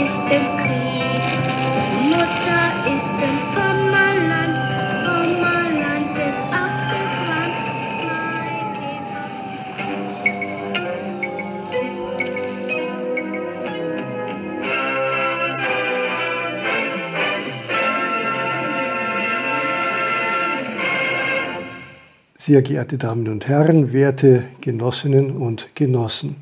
ist im Krieg. Die Mutter ist im Pommerland. Pommerland ist abgebrannt. Sehr geehrte Damen und Herren, werte Genossinnen und Genossen.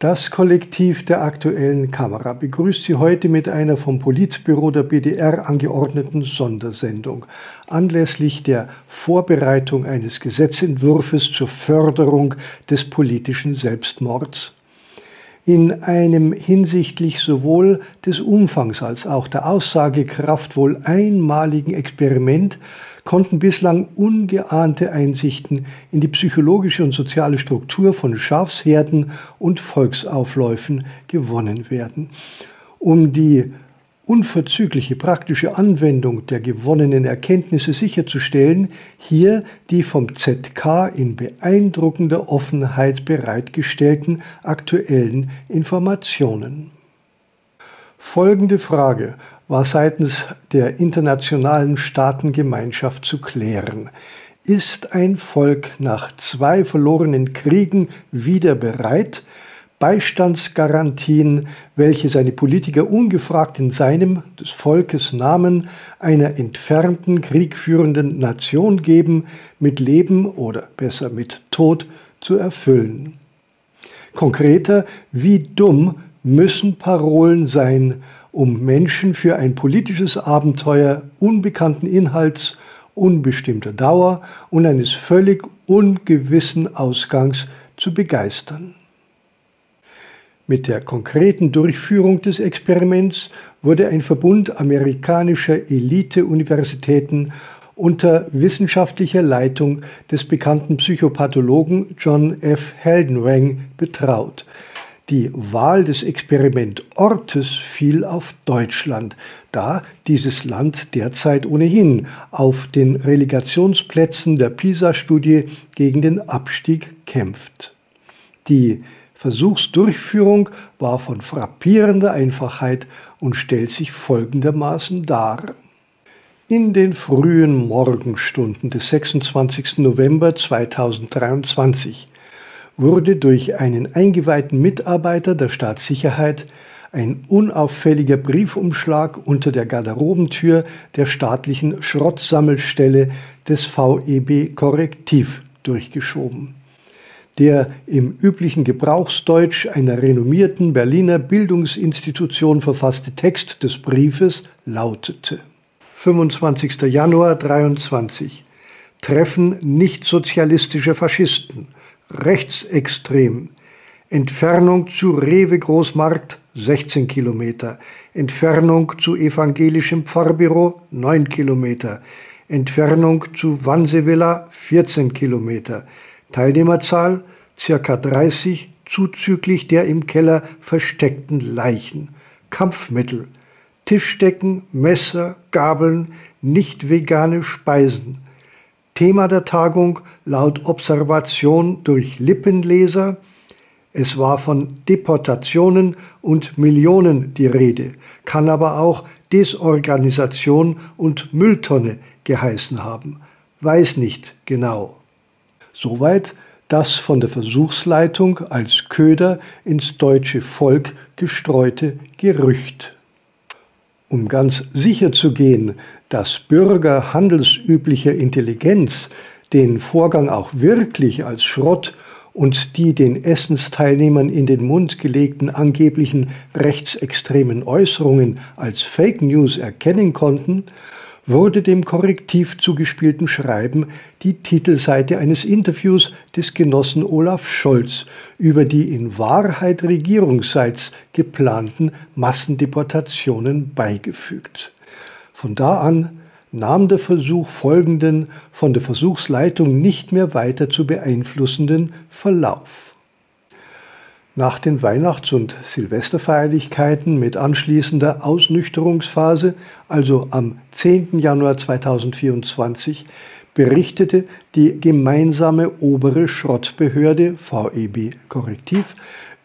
Das Kollektiv der aktuellen Kamera begrüßt Sie heute mit einer vom Politbüro der BDR angeordneten Sondersendung anlässlich der Vorbereitung eines Gesetzentwurfs zur Förderung des politischen Selbstmords. In einem hinsichtlich sowohl des Umfangs als auch der Aussagekraft wohl einmaligen Experiment konnten bislang ungeahnte Einsichten in die psychologische und soziale Struktur von Schafsherden und Volksaufläufen gewonnen werden. Um die unverzügliche praktische Anwendung der gewonnenen Erkenntnisse sicherzustellen, hier die vom ZK in beeindruckender Offenheit bereitgestellten aktuellen Informationen. Folgende Frage war seitens der internationalen Staatengemeinschaft zu klären. Ist ein Volk nach zwei verlorenen Kriegen wieder bereit, Beistandsgarantien, welche seine Politiker ungefragt in seinem, des Volkes Namen, einer entfernten, kriegführenden Nation geben, mit Leben oder besser mit Tod zu erfüllen? Konkreter, wie dumm müssen Parolen sein, um Menschen für ein politisches Abenteuer unbekannten Inhalts, unbestimmter Dauer und eines völlig ungewissen Ausgangs zu begeistern. Mit der konkreten Durchführung des Experiments wurde ein Verbund amerikanischer Elite-Universitäten unter wissenschaftlicher Leitung des bekannten Psychopathologen John F. Heldenwang betraut. Die Wahl des Experimentortes fiel auf Deutschland, da dieses Land derzeit ohnehin auf den Relegationsplätzen der PISA-Studie gegen den Abstieg kämpft. Die Versuchsdurchführung war von frappierender Einfachheit und stellt sich folgendermaßen dar. In den frühen Morgenstunden des 26. November 2023 wurde durch einen eingeweihten Mitarbeiter der Staatssicherheit ein unauffälliger Briefumschlag unter der Garderobentür der staatlichen Schrottsammelstelle des VEB Korrektiv durchgeschoben. Der im üblichen Gebrauchsdeutsch einer renommierten Berliner Bildungsinstitution verfasste Text des Briefes lautete 25. Januar 23 Treffen nichtsozialistischer Faschisten rechtsextrem. Entfernung zu Rewe Großmarkt 16 Kilometer. Entfernung zu evangelischem Pfarrbüro 9 Kilometer. Entfernung zu Wansevilla 14 Kilometer. Teilnehmerzahl ca. 30 zuzüglich der im Keller versteckten Leichen. Kampfmittel. Tischdecken, Messer, Gabeln, nicht vegane Speisen. Thema der Tagung laut Observation durch Lippenleser, es war von Deportationen und Millionen die Rede, kann aber auch Desorganisation und Mülltonne geheißen haben. Weiß nicht genau. Soweit das von der Versuchsleitung als Köder ins deutsche Volk gestreute Gerücht. Um ganz sicher zu gehen, dass Bürger handelsüblicher Intelligenz den Vorgang auch wirklich als Schrott und die den Essensteilnehmern in den Mund gelegten angeblichen rechtsextremen Äußerungen als Fake News erkennen konnten, wurde dem korrektiv zugespielten Schreiben die Titelseite eines Interviews des Genossen Olaf Scholz über die in Wahrheit regierungsseits geplanten Massendeportationen beigefügt. Von da an nahm der Versuch folgenden, von der Versuchsleitung nicht mehr weiter zu beeinflussenden Verlauf. Nach den Weihnachts- und Silvesterfeierlichkeiten mit anschließender Ausnüchterungsphase, also am 10. Januar 2024, berichtete die gemeinsame obere Schrottbehörde VEB Korrektiv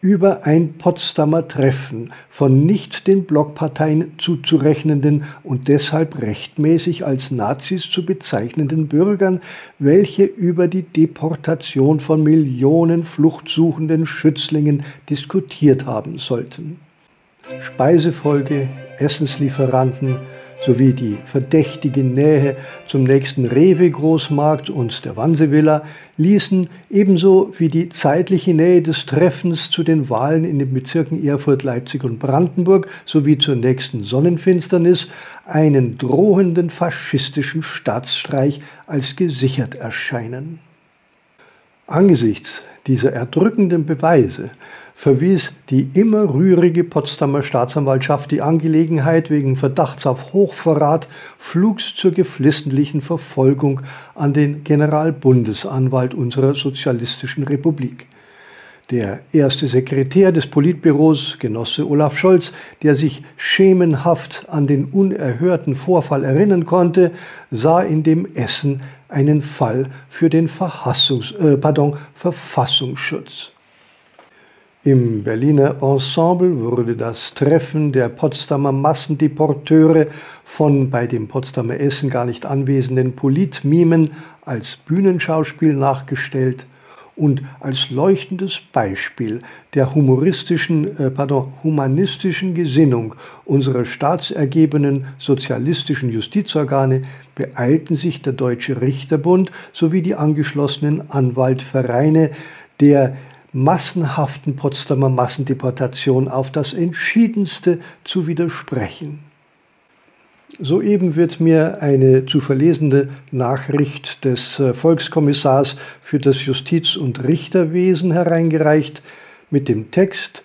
über ein Potsdamer Treffen von nicht den Blockparteien zuzurechnenden und deshalb rechtmäßig als Nazis zu bezeichnenden Bürgern, welche über die Deportation von Millionen fluchtsuchenden Schützlingen diskutiert haben sollten. Speisefolge, Essenslieferanten, sowie die verdächtige Nähe zum nächsten Rewe-Großmarkt und der Wannsee-Villa ließen ebenso wie die zeitliche Nähe des Treffens zu den Wahlen in den Bezirken Erfurt, Leipzig und Brandenburg sowie zur nächsten Sonnenfinsternis einen drohenden faschistischen Staatsstreich als gesichert erscheinen. Angesichts dieser erdrückenden Beweise verwies die immer rührige Potsdamer Staatsanwaltschaft die Angelegenheit wegen Verdachts auf Hochverrat flugs zur geflissentlichen Verfolgung an den Generalbundesanwalt unserer sozialistischen Republik. Der erste Sekretär des Politbüros, Genosse Olaf Scholz, der sich schemenhaft an den unerhörten Vorfall erinnern konnte, sah in dem Essen einen Fall für den äh, pardon, Verfassungsschutz. Im Berliner Ensemble wurde das Treffen der Potsdamer Massendeporteure von bei dem Potsdamer Essen gar nicht anwesenden Politmimen als Bühnenschauspiel nachgestellt und als leuchtendes Beispiel der humoristischen, äh, pardon, humanistischen Gesinnung unserer staatsergebenen sozialistischen Justizorgane beeilten sich der Deutsche Richterbund sowie die angeschlossenen Anwaltvereine der massenhaften Potsdamer Massendeportation auf das entschiedenste zu widersprechen. Soeben wird mir eine zu verlesende Nachricht des äh, Volkskommissars für das Justiz- und Richterwesen hereingereicht mit dem Text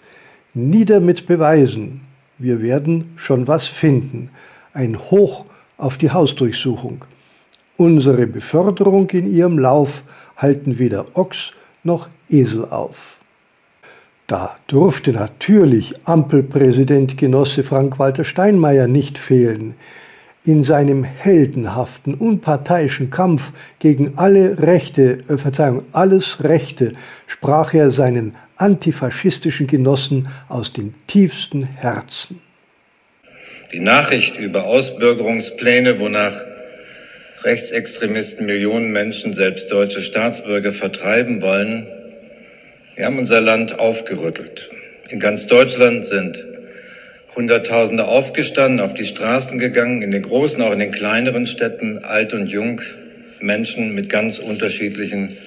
Nieder mit Beweisen, wir werden schon was finden. Ein Hoch auf die Hausdurchsuchung. Unsere Beförderung in ihrem Lauf halten weder Ochs noch Esel auf. Da durfte natürlich Ampelpräsident Genosse Frank-Walter Steinmeier nicht fehlen. In seinem heldenhaften, unparteiischen Kampf gegen alle Rechte, äh, Verzeihung, alles Rechte, sprach er seinen antifaschistischen Genossen aus dem tiefsten Herzen. Die Nachricht über Ausbürgerungspläne, wonach Rechtsextremisten Millionen Menschen, selbst deutsche Staatsbürger, vertreiben wollen, wir haben unser Land aufgerüttelt. In ganz Deutschland sind Hunderttausende aufgestanden, auf die Straßen gegangen, in den großen, auch in den kleineren Städten, alt und jung, Menschen mit ganz unterschiedlichen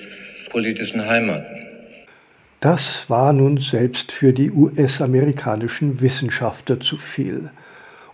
politischen Heimaten. Das war nun selbst für die US-amerikanischen Wissenschaftler zu viel.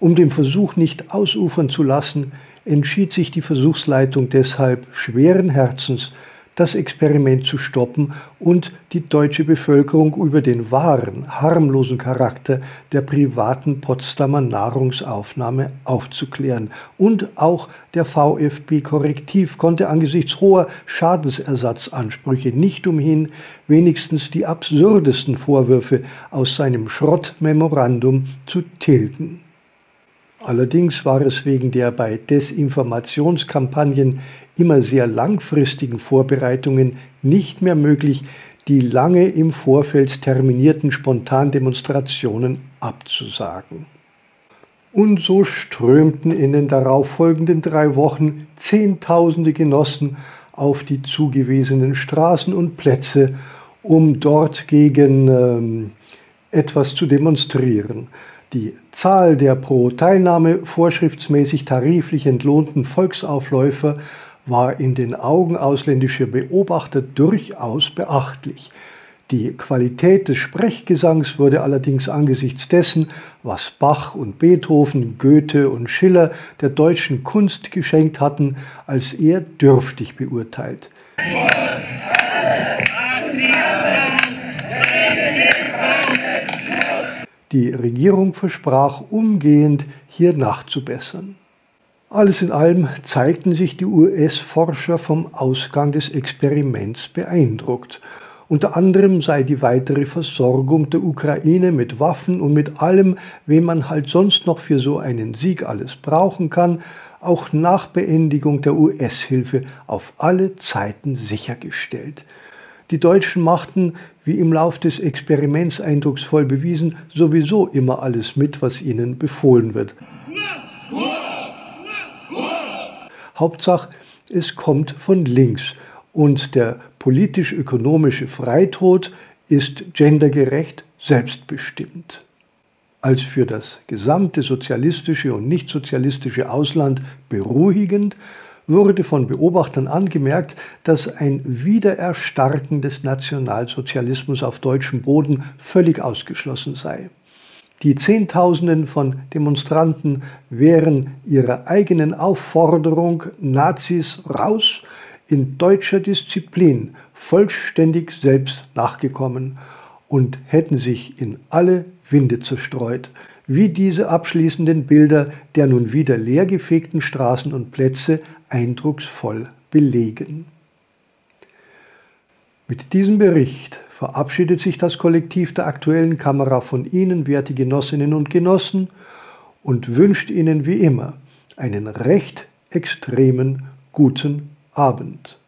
Um den Versuch nicht ausufern zu lassen, entschied sich die Versuchsleitung deshalb schweren Herzens, das Experiment zu stoppen und die deutsche Bevölkerung über den wahren, harmlosen Charakter der privaten Potsdamer Nahrungsaufnahme aufzuklären. Und auch der VfB Korrektiv konnte angesichts hoher Schadensersatzansprüche nicht umhin, wenigstens die absurdesten Vorwürfe aus seinem Schrottmemorandum zu tilgen. Allerdings war es wegen der bei Desinformationskampagnen immer sehr langfristigen Vorbereitungen nicht mehr möglich, die lange im Vorfeld terminierten Spontandemonstrationen abzusagen. Und so strömten in den darauffolgenden drei Wochen Zehntausende Genossen auf die zugewiesenen Straßen und Plätze, um dort gegen ähm, etwas zu demonstrieren. Die Zahl der pro Teilnahme vorschriftsmäßig tariflich entlohnten Volksaufläufer war in den Augen ausländischer Beobachter durchaus beachtlich. Die Qualität des Sprechgesangs wurde allerdings angesichts dessen, was Bach und Beethoven, Goethe und Schiller der deutschen Kunst geschenkt hatten, als eher dürftig beurteilt. Die Regierung versprach umgehend hier nachzubessern. Alles in allem zeigten sich die US-Forscher vom Ausgang des Experiments beeindruckt. Unter anderem sei die weitere Versorgung der Ukraine mit Waffen und mit allem, wem man halt sonst noch für so einen Sieg alles brauchen kann, auch nach Beendigung der US-Hilfe auf alle Zeiten sichergestellt. Die Deutschen machten wie im Lauf des Experiments eindrucksvoll bewiesen, sowieso immer alles mit, was ihnen befohlen wird. Hauptsache, es kommt von links und der politisch-ökonomische Freitod ist gendergerecht selbstbestimmt. Als für das gesamte sozialistische und nicht sozialistische Ausland beruhigend wurde von Beobachtern angemerkt, dass ein Wiedererstarken des Nationalsozialismus auf deutschem Boden völlig ausgeschlossen sei. Die Zehntausenden von Demonstranten wären ihrer eigenen Aufforderung Nazis raus in deutscher Disziplin vollständig selbst nachgekommen und hätten sich in alle Winde zerstreut, wie diese abschließenden Bilder der nun wieder leergefegten Straßen und Plätze eindrucksvoll belegen. Mit diesem Bericht verabschiedet sich das Kollektiv der aktuellen Kamera von Ihnen, werte Genossinnen und Genossen, und wünscht Ihnen wie immer einen recht extremen guten Abend.